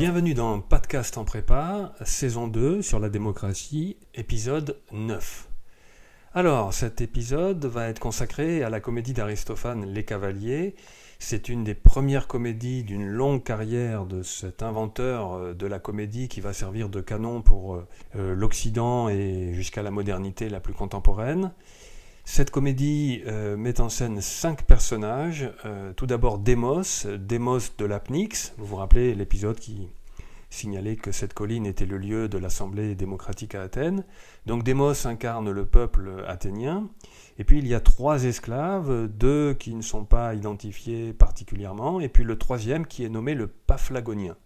Bienvenue dans Podcast en prépa, saison 2 sur la démocratie, épisode 9. Alors, cet épisode va être consacré à la comédie d'Aristophane Les Cavaliers. C'est une des premières comédies d'une longue carrière de cet inventeur euh, de la comédie qui va servir de canon pour euh, euh, l'Occident et jusqu'à la modernité la plus contemporaine. Cette comédie met en scène cinq personnages. tout d'abord Démos, Démos de l'Apnix. Vous vous rappelez l'épisode qui signaler que cette colline était le lieu de l'Assemblée démocratique à Athènes. Donc Démos incarne le peuple athénien. Et puis il y a trois esclaves, deux qui ne sont pas identifiés particulièrement, et puis le troisième qui est nommé le Paphlagonien.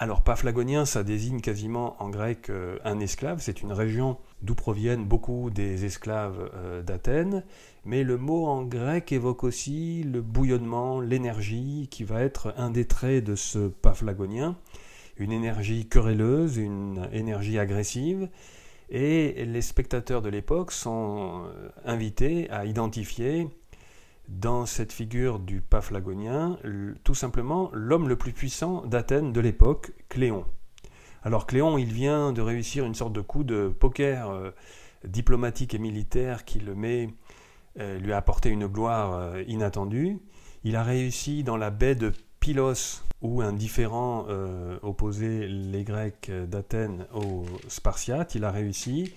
Alors Paphlagonien, ça désigne quasiment en grec euh, un esclave, c'est une région d'où proviennent beaucoup des esclaves euh, d'Athènes, mais le mot en grec évoque aussi le bouillonnement, l'énergie, qui va être un des traits de ce Paphlagonien une énergie querelleuse, une énergie agressive, et les spectateurs de l'époque sont euh, invités à identifier dans cette figure du Paphlagonien tout simplement l'homme le plus puissant d'Athènes de l'époque, Cléon. Alors Cléon, il vient de réussir une sorte de coup de poker euh, diplomatique et militaire qui le met, euh, lui a apporté une gloire inattendue. Il a réussi dans la baie de Pylos, où un différent euh, opposait les Grecs d'Athènes aux Spartiates, il a réussi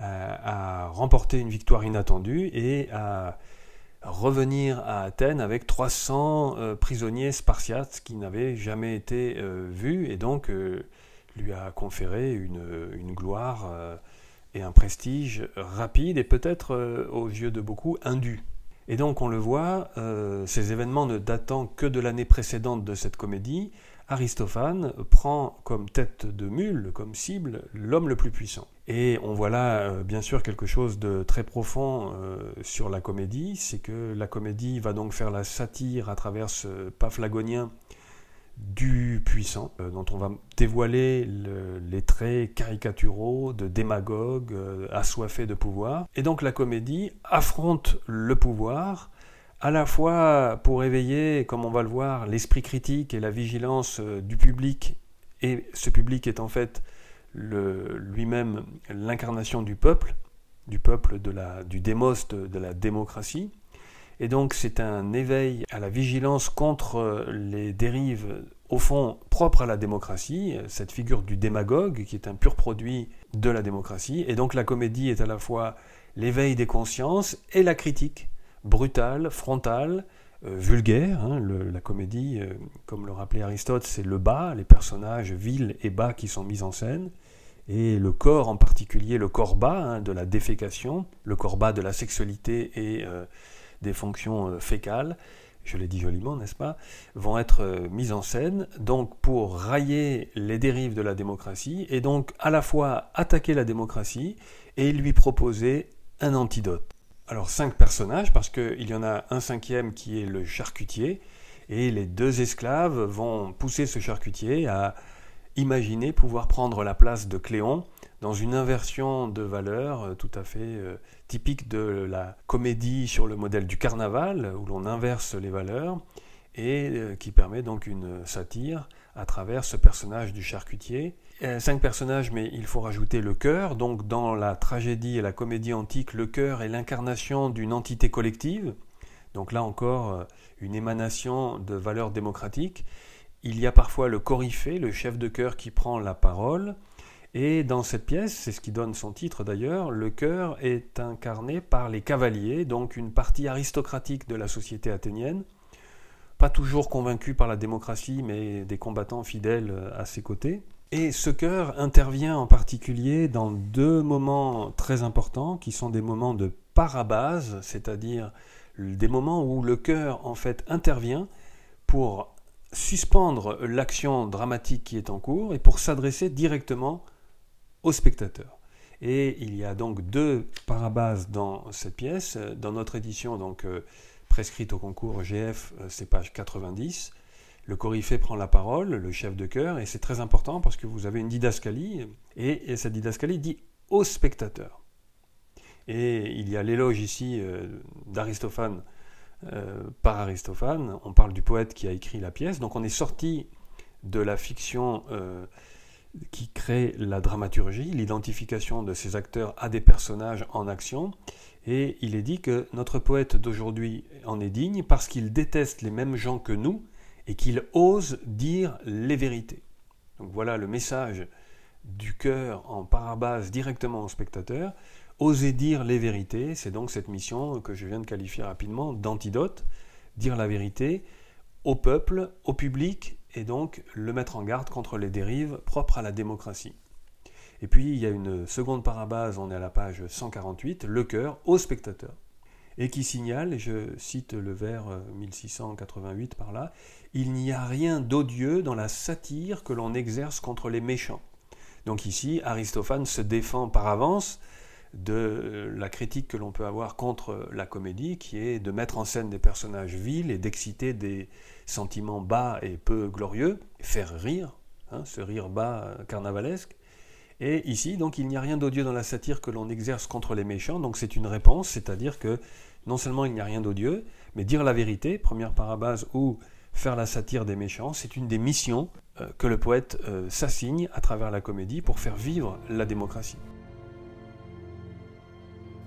euh, à, remporter une victoire inattendue et à revenir à Athènes avec 300 euh, prisonniers spartiates qui n'avaient jamais été vus et donc lui a conféré une gloire et un prestige rapide et peut-être aux yeux de beaucoup indu. Et donc on le voit, euh, ces événements ne datant que de l'année précédente de cette comédie, Aristophane prend comme tête de mule, comme cible, l'homme le plus puissant. Et on voit là euh, bien sûr quelque chose de très profond euh, sur la comédie, c'est que la comédie va donc faire la satire à travers ce paphlagonien du puissant, euh, dont on va dévoiler les traits caricaturaux de démagogue euh, assoiffé de pouvoir. Et donc la comédie affronte le pouvoir, à la fois pour éveiller, comme on va le voir, l'esprit critique et la vigilance euh, du public, et ce public est en fait lui-même l'incarnation du peuple, du peuple de la, du démos de la démocratie, et donc c'est un éveil à la vigilance contre les dérives, au fond, propres à la démocratie, cette figure du démagogue qui est un pur produit de la démocratie. Et donc la comédie est à la fois l'éveil des consciences et la critique, brutale, frontale, euh, vulgaire. Hein. la comédie, euh, comme le rappelait Aristote, c'est le bas, les personnages vils et bas qui sont mis en scène et le corps en particulier, le corps bas hein, de la défécation, le corps bas de la sexualité et euh, des fonctions euh, fécales, je l'ai dit joliment, n'est-ce pas, vont être euh, mises en scène, donc pour railler les dérives de la démocratie, et donc à la fois attaquer la démocratie et lui proposer un antidote. Alors cinq personnages, parce qu'il y en a un cinquième qui est le charcutier, et les deux esclaves vont pousser ce charcutier à imaginer pouvoir prendre la place de Cléon dans une inversion de valeurs euh, tout à fait euh, typique de la comédie sur le modèle du carnaval, où l'on inverse les valeurs, et euh, qui permet donc une satire à travers ce personnage du charcutier. cinq personnages, mais il faut rajouter le cœur. Donc dans la tragédie et la comédie antique, le cœur est l'incarnation d'une entité collective. Donc là encore, une émanation de valeurs démocratiques. Il y a parfois le coryphée, le chef de chœur qui prend la parole. Et dans cette pièce, c'est ce qui donne son titre d'ailleurs, le chœur est incarné par les cavaliers, donc une partie aristocratique de la société athénienne, pas toujours convaincu par la démocratie, mais des combattants fidèles à ses côtés. Et ce chœur intervient en particulier dans deux moments très importants, qui sont des moments de parabase, c'est-à-dire des moments où le chœur en fait intervient pour suspendre l'action dramatique qui est en cours et pour s'adresser directement au spectateur. Et il y a donc deux parabases dans cette pièce. Dans notre édition, donc euh, prescrite au concours GF, euh, c'est page 90. Le coryphée prend la parole, le chef de chœur, et c'est très important parce que vous avez une didascalie, et, cette didascalie dit au spectateur. Et il y a l'éloge ici euh, d'Aristophane par Aristophane. On parle du poète qui a écrit la pièce. Donc on est sorti de la fiction qui crée la dramaturgie, l'identification de ces acteurs à des personnages en action. Et il est dit que notre poète d'aujourd'hui en est digne parce qu'il déteste les mêmes gens que nous et qu'il ose dire les vérités. Donc voilà le message du cœur en parabase directement au spectateur. Oser dire les vérités, c'est donc cette mission que je viens de qualifier rapidement d'antidote, dire la vérité au peuple, au public, et donc le mettre en garde contre les dérives propres à la démocratie. Et puis il y a une seconde parabase, on est à la page 148, le cœur au spectateur, et qui signale, et je cite le vers 1688 par là, il n'y a rien d'odieux dans la satire que l'on exerce contre les méchants. Donc ici, Aristophane se défend par avance de la critique que l'on peut avoir contre la comédie, qui est de mettre en scène des personnages vils et d'exciter des sentiments bas et peu glorieux, faire rire, hein, ce rire bas carnavalesque. Et ici, donc, il n'y a rien d'odieux dans la satire que l'on exerce contre les méchants, donc c'est une réponse, c'est-à-dire que non seulement il n'y a rien d'odieux, mais dire la vérité, première parabase, ou faire la satire des méchants, c'est une des missions euh, que le poète euh, s'assigne à travers la comédie pour faire vivre la démocratie.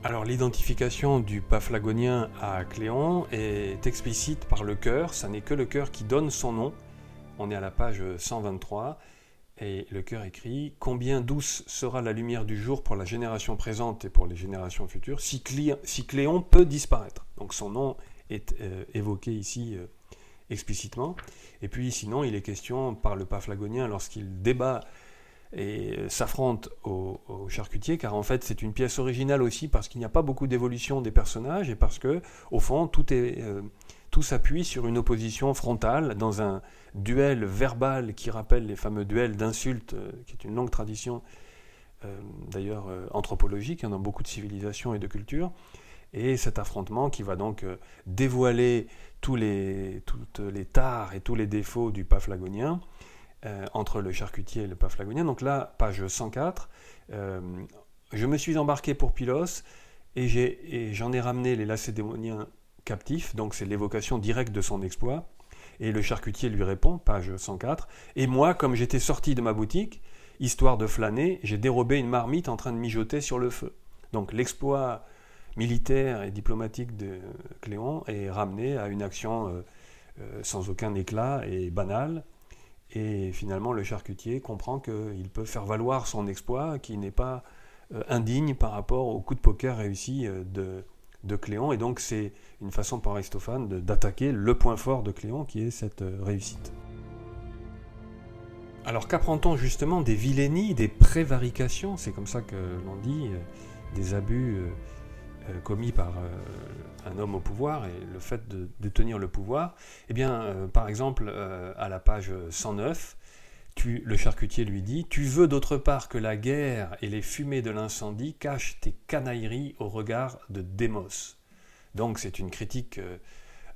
Alors l'identification du paphlagonien à Cléon est explicite par le cœur, ça n'est que le cœur qui donne son nom. On est à la page 123 et le cœur écrit Combien douce sera la lumière du jour pour la génération présente et pour les générations futures si, Cléon peut disparaître. Donc son nom est euh, évoqué ici euh, explicitement. Et puis sinon, il est question par le paphlagonien lorsqu'il débat et euh, s'affronte au, charcutier, car en fait c'est une pièce originale aussi parce qu'il n'y a pas beaucoup d'évolution des personnages et parce que au fond tout est tout s'appuie sur une opposition frontale dans un duel verbal qui rappelle les fameux duels d'insultes, euh, qui est une longue tradition euh, d'ailleurs euh, anthropologique hein, dans beaucoup de civilisations et de cultures. Et cet affrontement qui va donc dévoiler tous les, toutes les tares et tous les défauts du paphlagonien entre le charcutier et le paphlagonien. Donc là, page 104, je me suis embarqué pour Pylos et j'en ai, ramené les lacédémoniens captifs, donc c'est l'évocation directe de son exploit. Et le charcutier lui répond, page 104, Et moi, comme j'étais sorti de ma boutique, histoire de flâner, j'ai dérobé une marmite en train de mijoter sur le feu. Donc l'exploit militaire et diplomatique de Cléon est ramené à une action euh, euh, sans aucun éclat et banale. Et finalement, le charcutier comprend qu'il peut faire valoir son exploit qui n'est pas euh, indigne par rapport au coup de poker réussi de, de Cléon. Et donc c'est une façon pour Aristophane d'attaquer le point fort de Cléon qui est cette euh, réussite. Alors qu'apprend-on justement des vilainies, des prévarications, c'est comme ça que l'on dit, euh, des abus euh, commis par un homme au pouvoir et le fait de, tenir le pouvoir Eh bien, par exemple, à la page 109, le charcutier lui dit Tu veux d'autre part que la guerre et les fumées de l'incendie cachent tes canailleries au regard de Démos. Donc c'est une critique euh,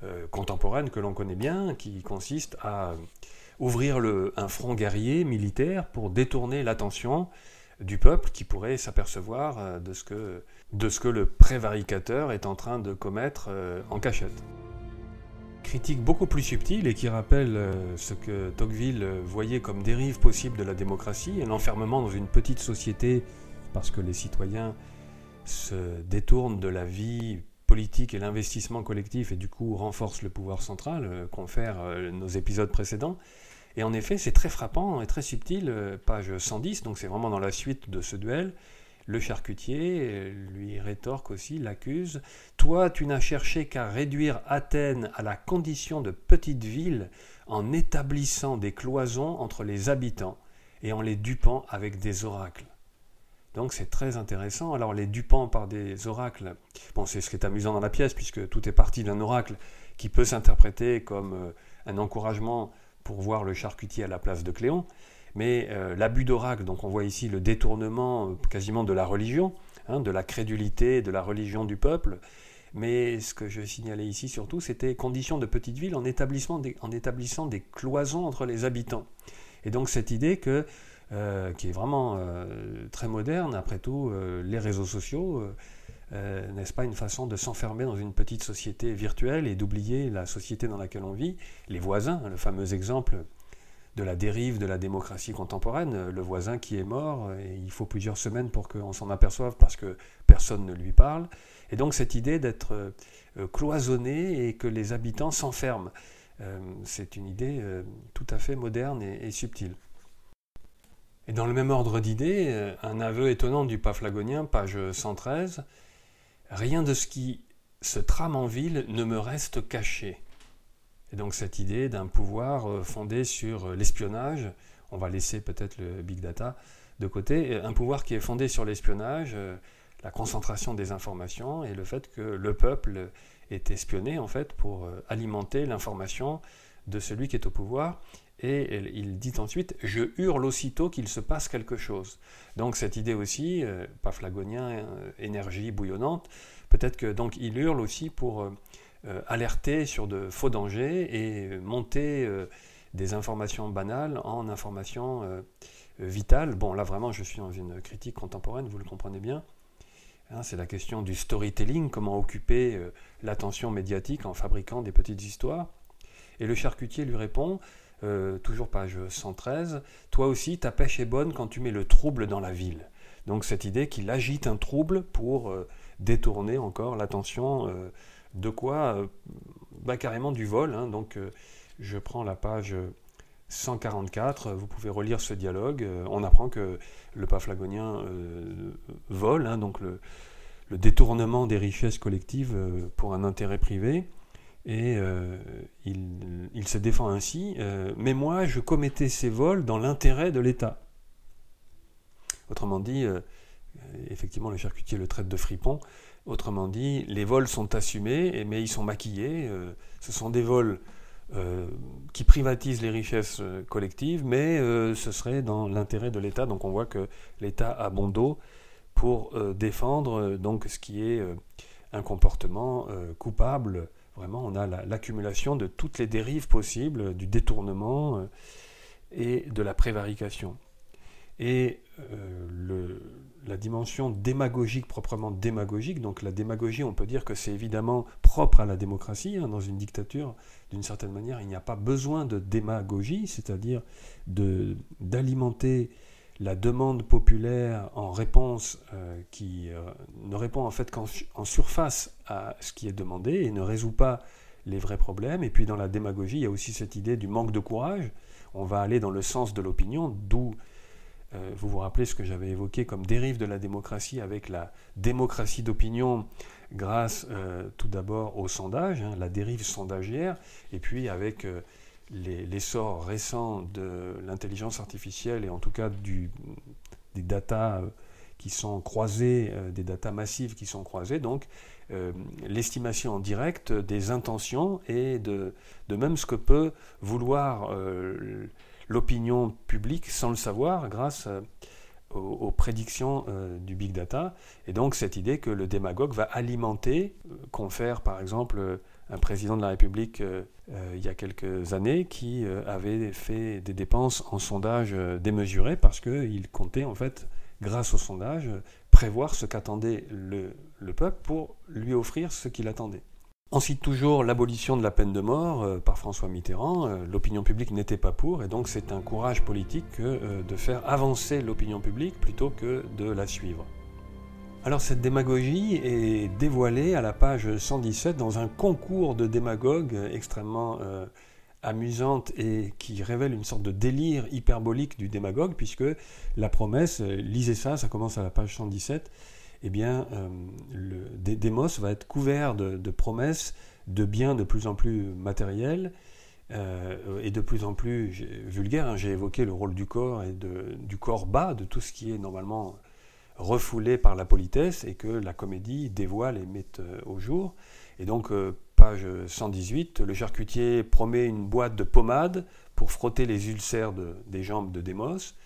euh, contemporaine que l'on connaît bien, qui consiste à ouvrir un front guerrier militaire pour détourner l'attention du peuple qui pourrait s'apercevoir euh, de, ce que, de ce que le prévaricateur est en train de commettre en cachette critique beaucoup plus subtile et qui rappelle euh, ce que Tocqueville euh, voyait comme dérive possible de la démocratie l'enfermement dans une petite société parce que les citoyens se détournent de la vie politique et l'investissement collectif et du coup renforcent le pouvoir central, euh, confèrent nos épisodes précédents. Et en effet, c'est très frappant et très subtil, page 110, donc c'est vraiment dans la suite de ce duel. Le charcutier euh, lui rétorque aussi, l'accuse. Toi, tu n'as cherché qu'à réduire Athènes à la condition de petite ville en établissant des cloisons entre les habitants et en les dupant avec des oracles. Donc c'est très intéressant. Alors les dupant par des oracles, bon c'est ce qui est amusant dans la pièce puisque tout est parti d'un oracle qui peut s'interpréter comme euh, un encouragement pour voir le charcutier à la place de Cléon, mais euh, l'abus d'oracle, donc on voit ici le détournement euh, quasiment de la religion, hein, de la crédulité, de la religion du peuple. Mais ce que je signalais ici surtout, c'était condition de petite ville en, établissant des cloisons entre les habitants. Et donc cette idée euh, qui est vraiment très moderne, après tout, les réseaux sociaux, n'est-ce pas une façon de s'enfermer dans une petite société virtuelle et d'oublier la société dans laquelle on vit, les voisins, le fameux exemple de la dérive de la démocratie contemporaine, le voisin qui est mort, et il faut plusieurs semaines pour qu'on s'en aperçoive parce que personne ne lui parle. Et donc cette idée d'être euh, cloisonné et que les habitants s'enferment, euh, c'est une idée euh, tout à fait moderne et, subtile. Et dans le même ordre d'idées, un aveu étonnant du Paphlagonien, page 113, Rien de ce qui se trame en ville ne me reste caché. Et donc cette idée d'un pouvoir euh, fondé sur euh, l'espionnage, on va laisser peut-être le big data de côté, un pouvoir qui est fondé sur l'espionnage, euh, la concentration des informations et le fait que le peuple est espionné en fait pour alimenter l'information de celui qui est au pouvoir. Et il dit ensuite Je hurle aussitôt qu'il se passe quelque chose. Donc, cette idée aussi, pas flagonien, énergie bouillonnante, peut-être que donc il hurle aussi pour euh, alerter sur de faux dangers et monter euh, des informations banales en informations euh, vitales. Bon, là vraiment, je suis dans une critique contemporaine, vous le comprenez bien. Hein, c'est la question du storytelling, comment occuper l'attention médiatique en fabriquant des petites histoires. Et le charcutier lui répond, toujours page 113, Toi aussi, ta pêche est bonne quand tu mets le trouble dans la ville. Donc cette idée qu'il agite un trouble pour détourner encore l'attention de quoi euh, bah, Carrément du vol. Hein. donc euh, je prends la page 144, vous pouvez relire ce dialogue. Euh, on apprend que le paphlagonien vole, hein, donc le, détournement des richesses collectives pour un intérêt privé. Et il, se défend ainsi, mais moi je commettais ces vols dans l'intérêt de l'État. Autrement dit, effectivement le charcutier le traite de fripon, Autrement dit, les vols sont assumés, mais ils sont maquillés. Euh, ce sont des vols euh, qui privatisent les richesses euh, collectives, mais ce serait dans l'intérêt de l'État. Donc on voit que l'État a bon dos pour défendre donc ce qui est un comportement coupable. Vraiment, on a l'accumulation de toutes les dérives possibles, du détournement et de la prévarication. Et le, la dimension démagogique, proprement démagogique. Donc la démagogie, on peut dire que c'est évidemment propre à la démocratie. Hein. dans une dictature, d'une certaine manière, il n'y a pas besoin de démagogie, c'est-à-dire d'alimenter la demande populaire en réponse euh, qui euh, ne répond en fait qu'en surface à ce qui est demandé et ne résout pas les vrais problèmes. Et puis dans la démagogie, il y a aussi cette idée du manque de courage. On va aller dans le sens de l'opinion, d'où euh, vous vous rappelez ce que j'avais évoqué comme dérive de la démocratie avec la démocratie d'opinion grâce tout d'abord au sondage, hein, la dérive sondagière, et puis avec euh, l'essor récent de l'intelligence artificielle et en tout cas des datas qui sont croisées, des datas massives qui sont croisées, donc l'estimation en direct des intentions et de, de, même ce que peut vouloir l'opinion publique sans le savoir grâce euh, aux, prédictions euh, du big data. Et donc cette idée que le démagogue va alimenter, euh, confère par exemple un président de la République il y a quelques années qui avait fait des dépenses en sondage démesurées parce qu'il comptait en fait, grâce au sondage, prévoir ce qu'attendait le peuple pour lui offrir ce qu'il attendait. On cite toujours l'abolition de la peine de mort euh, par François Mitterrand. Euh, l'opinion publique n'était pas pour, et donc c'est un courage politique euh, de faire avancer l'opinion publique plutôt que de la suivre. Alors cette démagogie est dévoilée à la page 117 dans un concours de démagogues extrêmement amusante et qui révèle une sorte de délire hyperbolique du démagogue, puisque la promesse, lisez ça, ça commence à la page 117, eh bien, euh, le Démos va être couvert de, promesses de biens de plus en plus matériels euh, et de plus en plus vulgaires. Hein. J'ai évoqué le rôle du corps et du corps bas, de tout ce qui est normalement refoulé par la politesse et que la comédie dévoile et met euh, au jour. Et donc, page 118, le charcutier promet une boîte de pommade pour frotter les ulcères des jambes de Démos.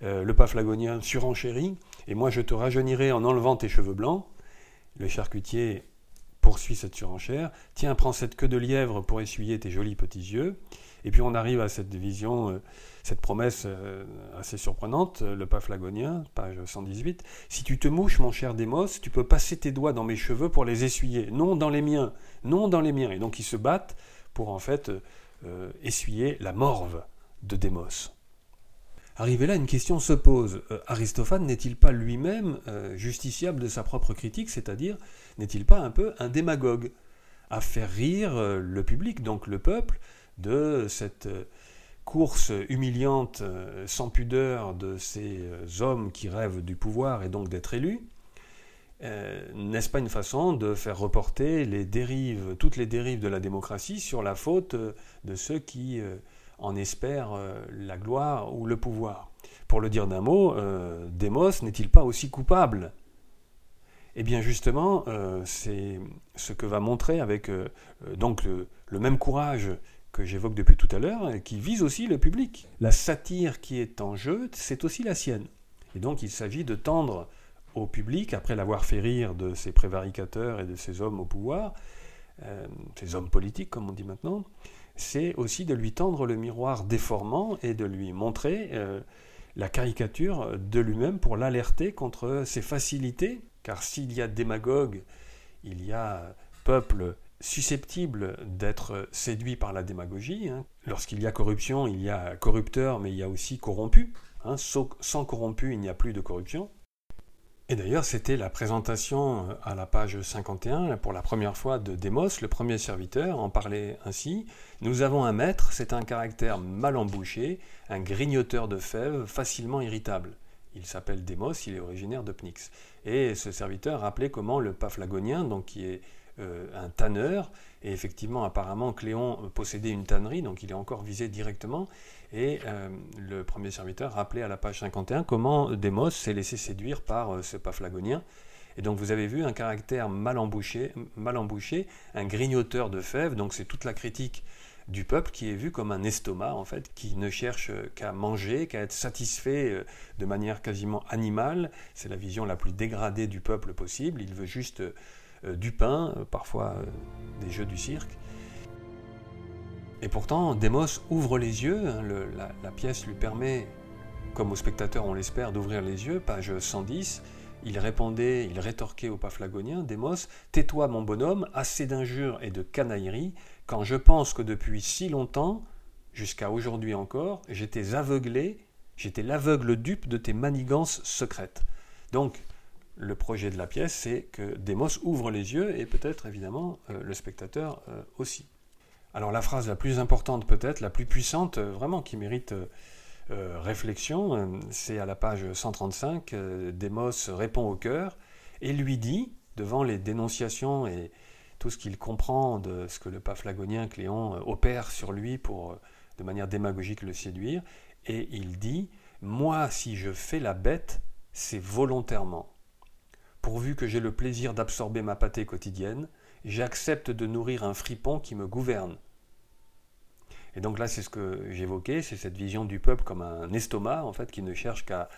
le paphlagonien surenchérit et moi je te rajeunirai en enlevant tes cheveux blancs. Le charcutier poursuit cette surenchère. Tiens, prends cette queue de lièvre pour essuyer tes jolis petits yeux. Et puis on arrive à cette vision, euh, cette promesse euh, assez surprenante, le paphlagonien, page 118. Si tu te mouches, mon cher Démos, tu peux passer tes doigts dans mes cheveux pour les essuyer. Non dans les miens, non dans les miens. Et donc ils se battent pour en fait euh, essuyer la morve de Démos. Arrivé là, une question se pose. Euh, Aristophane n'est-il pas lui-même euh, justiciable de sa propre critique, c'est-à-dire n'est-il pas un peu un démagogue? À faire rire euh, le public, donc le peuple, de cette course humiliante, sans pudeur de ces hommes qui rêvent du pouvoir et donc d'être élus N'est-ce pas une façon de faire reporter toutes les dérives de la démocratie sur la faute de ceux qui en espère euh, la gloire ou le pouvoir? Pour le dire d'un mot, euh, Démos n'est-il pas aussi coupable? Eh bien justement, euh, c'est ce que va montrer avec donc le, même courage que j'évoque depuis tout à l'heure, qui vise aussi le public. La satire qui est en jeu, c'est aussi la sienne. Et donc il s'agit de tendre au public, après l'avoir fait rire de ces prévaricateurs et de ces hommes au pouvoir, ces hommes politiques comme on dit maintenant, c'est aussi de lui tendre le miroir déformant et de lui montrer euh, la caricature de lui-même pour l'alerter contre ses facilités, car s'il y a démagogue, il y a peuple susceptible d'être séduit par la démagogie. Hein. Lorsqu'il y a corruption, il y a corrupteur, mais il y a aussi corrompu. Hein. Sans corrompu, il n'y a plus de corruption. Et d'ailleurs, c'était la présentation euh, à la page 51 pour la première fois de Démos, le premier serviteur, en parlait ainsi. Nous avons un maître, c'est un caractère mal embouché, un grignoteur de fèves, facilement irritable. Il s'appelle Démos, il est originaire de Pnyx. Et ce serviteur rappelait comment le Paphlagonien, donc qui est euh, un tanneur, et effectivement, apparemment, Cléon possédait une tannerie, donc il est encore visé directement. Et euh, le premier serviteur rappelait à la page 51 comment Démos s'est laissé séduire par euh, ce Paphlagonien. Et donc vous avez vu un caractère mal embouché, mal embouché un grignoteur de fèves, donc c'est toute la critique du peuple qui est vu comme un estomac en fait, qui ne cherche qu'à manger, qu'à être satisfait de manière quasiment animale. C'est la vision la plus dégradée du peuple possible. Il veut juste du pain, euh, parfois euh, des jeux du cirque. Et pourtant, Démos ouvre les yeux, hein, la, pièce lui permet, comme au spectateur on l'espère, d'ouvrir les yeux, page 110. Il répondait, il rétorquait au Paphlagonien, Démos, tais-toi mon bonhomme, assez d'injures et de canailleries, quand je pense que depuis si longtemps, jusqu'à aujourd'hui encore, j'étais aveuglé, j'étais l'aveugle dupe de tes manigances secrètes. Donc, le projet de la pièce, c'est que Démos ouvre les yeux et peut-être évidemment euh, le spectateur euh, aussi. Alors la phrase la plus importante peut-être, la plus puissante, euh, vraiment qui mérite réflexion, c'est à la page 135, Démos répond au cœur et lui dit, devant les dénonciations et tout ce qu'il comprend de ce que le paphlagonien Cléon opère sur lui pour de manière démagogique le séduire, et il dit, moi si je fais la bête, c'est volontairement pourvu que j'ai le plaisir d'absorber ma pâtée quotidienne, j'accepte de nourrir un fripon qui me gouverne. Et donc là, c'est ce que j'évoquais, c'est cette vision du peuple comme un estomac, en fait, qui ne cherche qu'à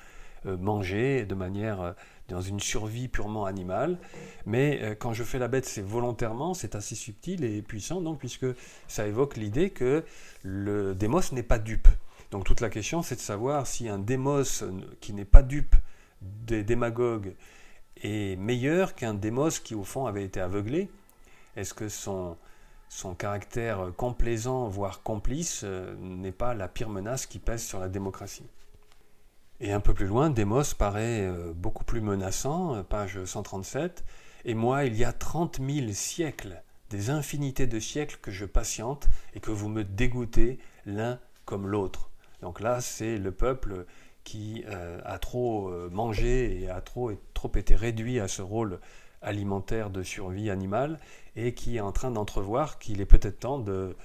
euh, manger de manière euh, dans une survie purement animale. Mais euh, quand je fais la bête, c'est volontairement, c'est assez subtil et puissant, donc puisque ça évoque l'idée que le démos n'est pas dupe. Donc toute la question, c'est de savoir si un démos qui n'est pas dupe des démagogues est meilleur qu'un démos qui au fond avait été aveuglé Est-ce que son, son caractère complaisant, voire complice, euh, n'est pas la pire menace qui pèse sur la démocratie? Et un peu plus loin, Démos paraît euh, beaucoup plus menaçant, euh, page 137. Et moi, il y a trente mille siècles, des infinités de siècles que je patiente et que vous me dégoûtez l'un comme l'autre. Donc là, c'est le peuple qui euh, a trop euh, mangé et a trop, trop été réduit à ce rôle alimentaire de survie animale et qui est en train d'entrevoir qu'il est peut-être temps de,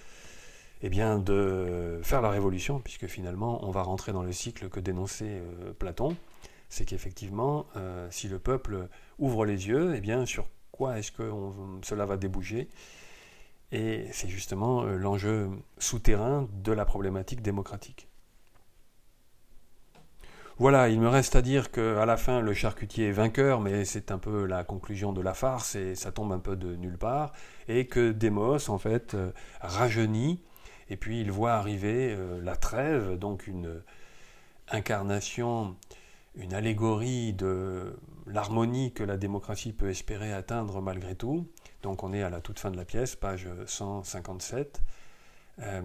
eh bien, de faire la révolution, puisque finalement on va rentrer dans le cycle que dénonçait euh, Platon, c'est qu'effectivement, si le peuple ouvre les yeux, eh bien, sur quoi est-ce que cela va déboucher? Et c'est justement l'enjeu souterrain de la problématique démocratique. Voilà, il me reste à dire qu'à la fin, le charcutier est vainqueur, mais c'est un peu la conclusion de la farce et ça tombe un peu de nulle part. Et que Démos, en fait, euh, rajeunit, et puis il voit arriver euh, la trêve, donc une incarnation, une allégorie de l'harmonie que la démocratie peut espérer atteindre malgré tout. Donc on est à la toute fin de la pièce, page 157. Euh,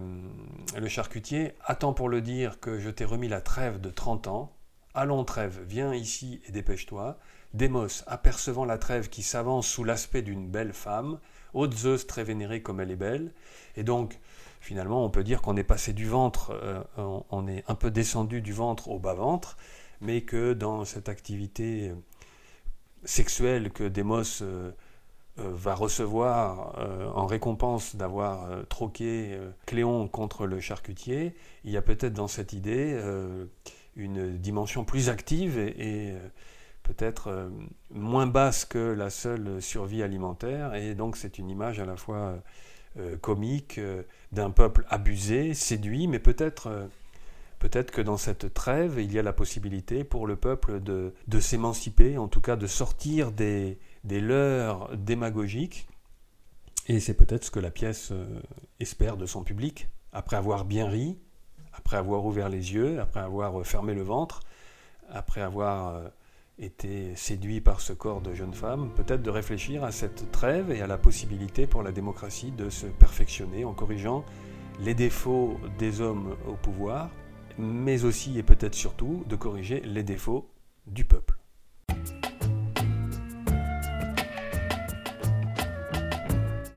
le charcutier attend pour le dire que je t'ai remis la trêve de 30 ans. Allons, trêve, viens ici et dépêche-toi. Démos, apercevant la trêve qui s'avance sous l'aspect d'une belle femme, haute Zeus très vénérée comme elle est belle, et donc finalement on peut dire qu'on est passé du ventre, euh, on est un peu descendu du ventre au bas-ventre, mais que dans cette activité sexuelle que Démos euh, euh, va recevoir euh, en récompense d'avoir troqué Cléon contre le charcutier, il y a peut-être dans cette idée une dimension plus active et, peut-être moins basse que la seule survie alimentaire, et donc c'est une image à la fois comique d'un peuple abusé, séduit, mais peut-être Peut-être que dans cette trêve, il y a la possibilité pour le peuple de, s'émanciper, en tout cas de sortir des, des leurs démagogiques. Et c'est peut-être ce que la pièce euh, espère de son public, après avoir bien ri, après avoir ouvert les yeux, après avoir fermé le ventre, après avoir euh, été séduit par ce corps de jeune femme, peut-être de réfléchir à cette trêve et à la possibilité pour la démocratie de se perfectionner en corrigeant les défauts des hommes au pouvoir mais aussi et peut-être surtout de corriger les défauts du peuple.